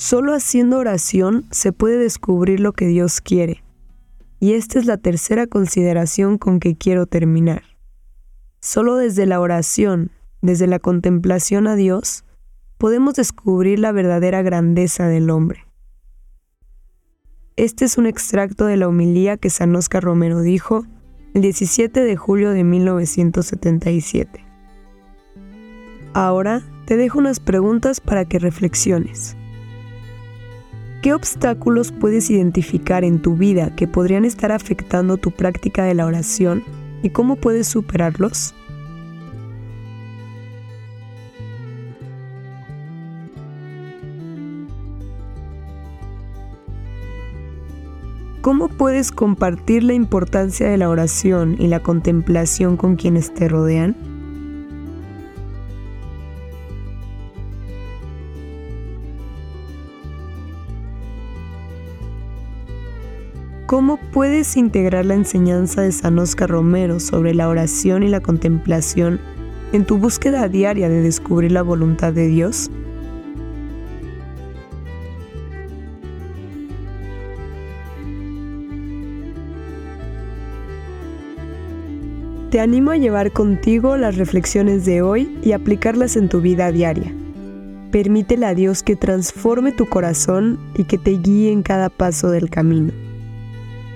Solo haciendo oración se puede descubrir lo que Dios quiere. Y esta es la tercera consideración con que quiero terminar. Solo desde la oración, desde la contemplación a Dios, podemos descubrir la verdadera grandeza del hombre. Este es un extracto de la homilía que San Oscar Romero dijo el 17 de julio de 1977. Ahora te dejo unas preguntas para que reflexiones. ¿Qué obstáculos puedes identificar en tu vida que podrían estar afectando tu práctica de la oración y cómo puedes superarlos? ¿Cómo puedes compartir la importancia de la oración y la contemplación con quienes te rodean? ¿Cómo puedes integrar la enseñanza de San Oscar Romero sobre la oración y la contemplación en tu búsqueda diaria de descubrir la voluntad de Dios? Te animo a llevar contigo las reflexiones de hoy y aplicarlas en tu vida diaria. Permítele a Dios que transforme tu corazón y que te guíe en cada paso del camino.